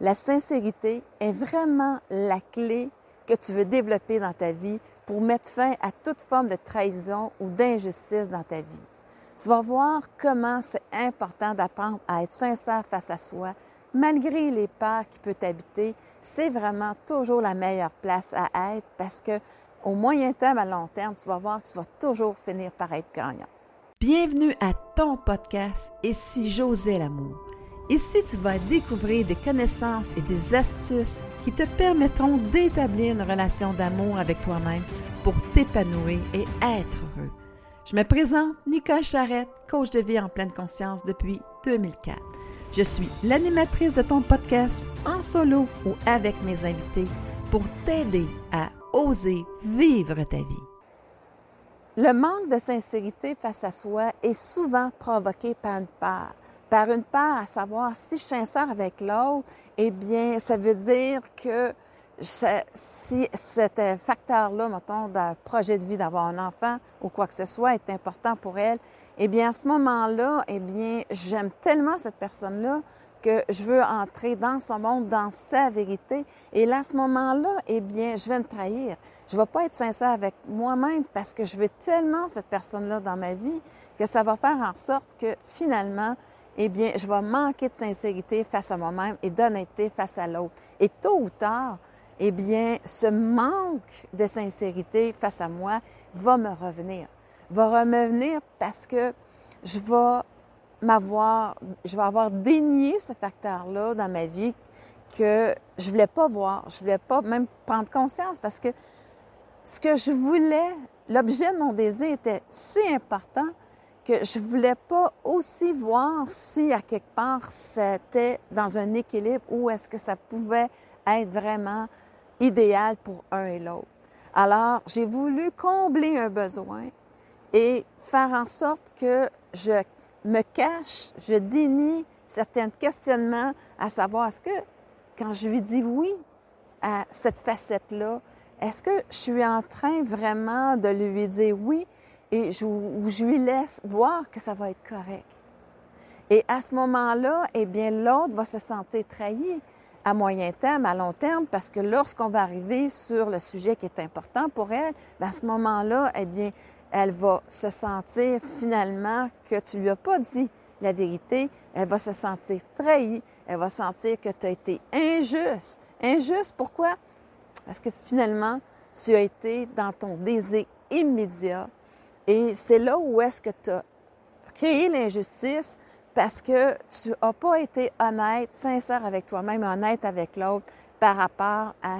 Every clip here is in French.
La sincérité est vraiment la clé que tu veux développer dans ta vie pour mettre fin à toute forme de trahison ou d'injustice dans ta vie. Tu vas voir comment c'est important d'apprendre à être sincère face à soi, malgré les peurs qui peuvent t'habiter. C'est vraiment toujours la meilleure place à être parce que au moyen terme, à long terme, tu vas voir, tu vas toujours finir par être gagnant. Bienvenue à ton podcast Et si j'osais l'amour? Ici, tu vas découvrir des connaissances et des astuces qui te permettront d'établir une relation d'amour avec toi-même pour t'épanouir et être heureux. Je me présente Nicole Charrette, coach de vie en pleine conscience depuis 2004. Je suis l'animatrice de ton podcast en solo ou avec mes invités pour t'aider à oser vivre ta vie. Le manque de sincérité face à soi est souvent provoqué par une peur par une part, à savoir si je suis sincère avec l'autre, eh bien, ça veut dire que si cet facteur-là, mettons, d'un projet de vie d'avoir un enfant ou quoi que ce soit est important pour elle, eh bien, à ce moment-là, eh bien, j'aime tellement cette personne-là que je veux entrer dans son monde, dans sa vérité. Et là, à ce moment-là, eh bien, je vais me trahir. Je ne vais pas être sincère avec moi-même parce que je veux tellement cette personne-là dans ma vie que ça va faire en sorte que finalement, eh bien, je vais manquer de sincérité face à moi-même et d'honnêteté face à l'autre. Et tôt ou tard, eh bien, ce manque de sincérité face à moi va me revenir. Va revenir parce que je vais avoir dénié ce facteur-là dans ma vie que je voulais pas voir, je voulais pas même prendre conscience parce que ce que je voulais, l'objet de mon désir était si important que je voulais pas aussi voir si à quelque part c'était dans un équilibre ou est-ce que ça pouvait être vraiment idéal pour un et l'autre. Alors, j'ai voulu combler un besoin et faire en sorte que je me cache, je dénie certains questionnements à savoir est-ce que quand je lui dis oui à cette facette-là, est-ce que je suis en train vraiment de lui dire oui et je, lui laisse voir que ça va être correct. Et à ce moment-là, eh bien, l'autre va se sentir trahi à moyen terme, à long terme, parce que lorsqu'on va arriver sur le sujet qui est important pour elle, bien, à ce moment-là, eh bien, elle va se sentir finalement que tu lui as pas dit la vérité. Elle va se sentir trahie. Elle va sentir que tu as été injuste. Injuste, pourquoi? Parce que finalement, tu as été dans ton désir immédiat et c'est là où est-ce que tu as créé l'injustice parce que tu n'as pas été honnête, sincère avec toi-même, honnête avec l'autre par rapport à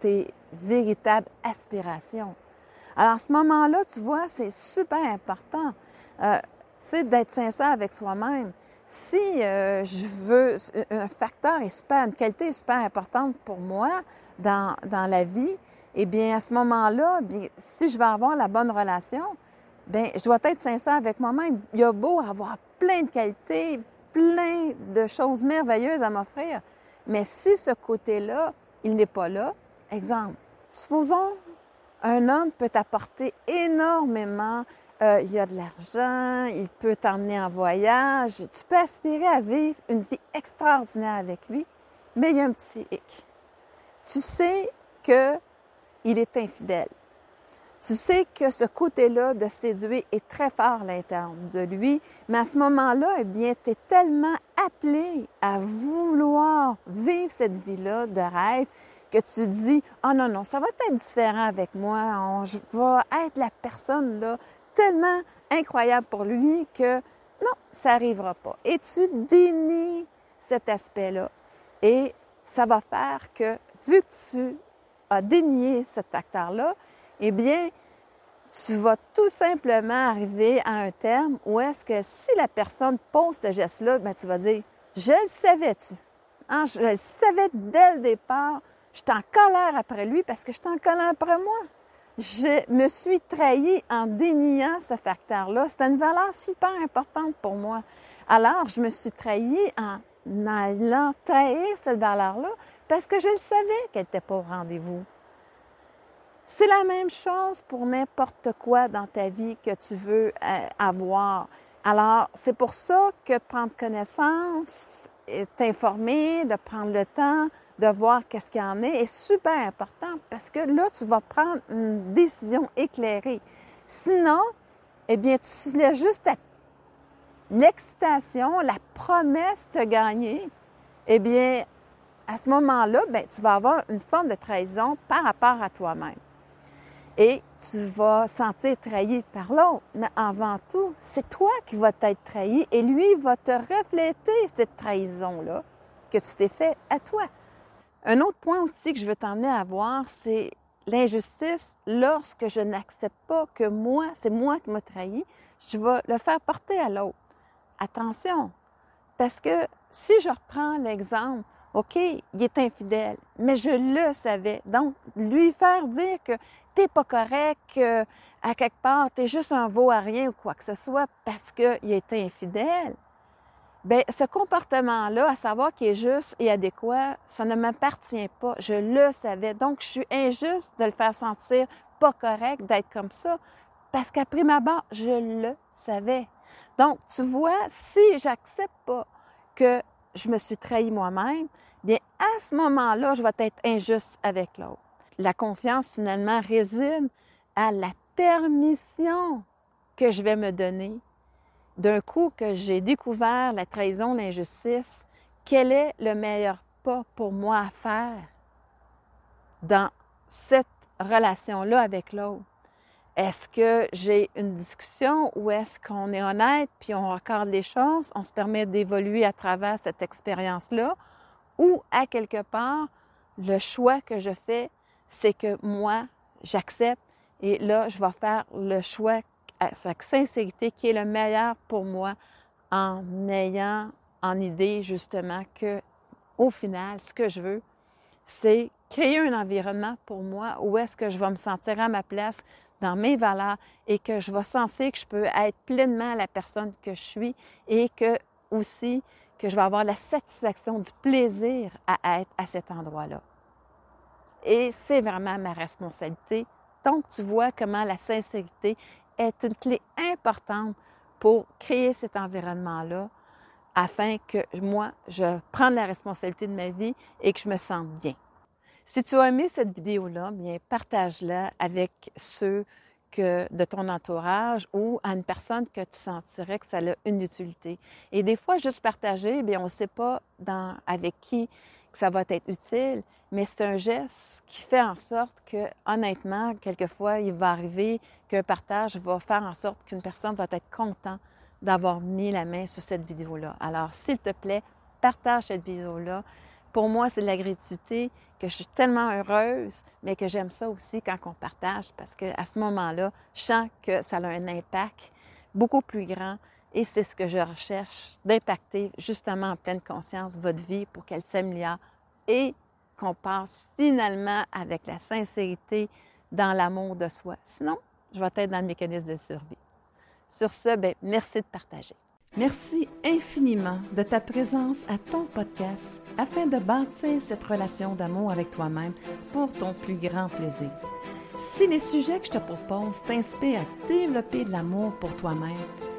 tes véritables aspirations. Alors, à ce moment-là, tu vois, c'est super important, euh, d'être sincère avec soi-même. Si euh, je veux, un facteur est super, une qualité est super importante pour moi dans, dans la vie, eh bien, à ce moment-là, si je veux avoir la bonne relation, ben je dois être sincère avec moi-même. Il y a beau avoir plein de qualités, plein de choses merveilleuses à m'offrir, mais si ce côté-là, il n'est pas là, exemple, supposons un homme peut t'apporter énormément, euh, il y a de l'argent, il peut t'emmener en voyage, tu peux aspirer à vivre une vie extraordinaire avec lui, mais il y a un petit hic. Tu sais qu'il est infidèle tu sais que ce côté-là de séduire est très fort à l'intérieur de lui, mais à ce moment-là, eh bien, tu es tellement appelé à vouloir vivre cette vie-là de rêve que tu dis, oh non, non, ça va être différent avec moi, je vais être la personne là tellement incroyable pour lui que non, ça n'arrivera pas. Et tu dénies cet aspect-là. Et ça va faire que, vu que tu as dénié ce facteur-là, eh bien, tu vas tout simplement arriver à un terme où est-ce que si la personne pose ce geste-là, ben, tu vas dire, je le savais-tu? Hein? Je le savais dès le départ. Je suis en colère après lui parce que je suis en colère après moi. Je me suis trahie en déniant ce facteur-là. C'était une valeur super importante pour moi. Alors, je me suis trahie en allant trahir cette valeur-là parce que je le savais qu'elle n'était pas au rendez-vous. C'est la même chose pour n'importe quoi dans ta vie que tu veux euh, avoir. Alors, c'est pour ça que prendre connaissance t'informer, de prendre le temps de voir qu'est-ce qu'il y en est est super important parce que là, tu vas prendre une décision éclairée. Sinon, eh bien, tu laisses juste l'excitation, la promesse te gagner. Eh bien, à ce moment-là, ben, tu vas avoir une forme de trahison par rapport à toi-même. Et tu vas sentir trahi par l'autre. Mais avant tout, c'est toi qui vas être trahi et lui va te refléter cette trahison-là que tu t'es fait à toi. Un autre point aussi que je veux t'emmener à voir, c'est l'injustice lorsque je n'accepte pas que moi, c'est moi qui m'a trahi, je vais le faire porter à l'autre. Attention, parce que si je reprends l'exemple, OK, il est infidèle, mais je le savais. Donc, lui faire dire que t'es pas correct, que à quelque part, tu es juste un veau à rien ou quoi que ce soit parce qu'il est infidèle, Bien, ce comportement-là, à savoir qu'il est juste et adéquat, ça ne m'appartient pas. Je le savais. Donc, je suis injuste de le faire sentir pas correct d'être comme ça parce qu'après ma barre, je le savais. Donc, tu vois, si j'accepte pas que je me suis trahi moi-même, bien, à ce moment-là, je vais être injuste avec l'autre. La confiance, finalement, réside à la permission que je vais me donner d'un coup que j'ai découvert la trahison, l'injustice, quel est le meilleur pas pour moi à faire dans cette relation-là avec l'autre? Est-ce que j'ai une discussion ou est-ce qu'on est honnête puis on accorde les choses, on se permet d'évoluer à travers cette expérience-là? Ou à quelque part, le choix que je fais, c'est que moi, j'accepte et là, je vais faire le choix sa sincérité qui est le meilleur pour moi en ayant en idée justement que au final, ce que je veux, c'est créer un environnement pour moi où est-ce que je vais me sentir à ma place dans mes valeurs et que je vais sentir que je peux être pleinement la personne que je suis et que aussi que je vais avoir la satisfaction du plaisir à être à cet endroit-là. Et c'est vraiment ma responsabilité. Donc, tu vois comment la sincérité est une clé importante pour créer cet environnement-là afin que moi, je prenne la responsabilité de ma vie et que je me sente bien. Si tu as aimé cette vidéo-là, bien partage-la avec ceux que, de ton entourage ou à une personne que tu sentirais que ça a une utilité. Et des fois, juste partager, bien on ne sait pas avec qui ça va être utile, mais c'est un geste qui fait en sorte que, honnêtement, quelquefois, il va arriver qu'un partage va faire en sorte qu'une personne va être contente d'avoir mis la main sur cette vidéo-là. Alors, s'il te plaît, partage cette vidéo-là. Pour moi, c'est de la gratitude que je suis tellement heureuse, mais que j'aime ça aussi quand on partage parce qu'à ce moment-là, je sens que ça a un impact beaucoup plus grand et c'est ce que je recherche, d'impacter justement en pleine conscience votre vie pour qu'elle s'améliore et qu'on passe finalement avec la sincérité dans l'amour de soi. Sinon, je vais être dans le mécanisme de survie. Sur ce, bien, merci de partager. Merci infiniment de ta présence à ton podcast afin de bâtir cette relation d'amour avec toi-même pour ton plus grand plaisir. Si les sujets que je te propose t'inspirent à développer de l'amour pour toi-même,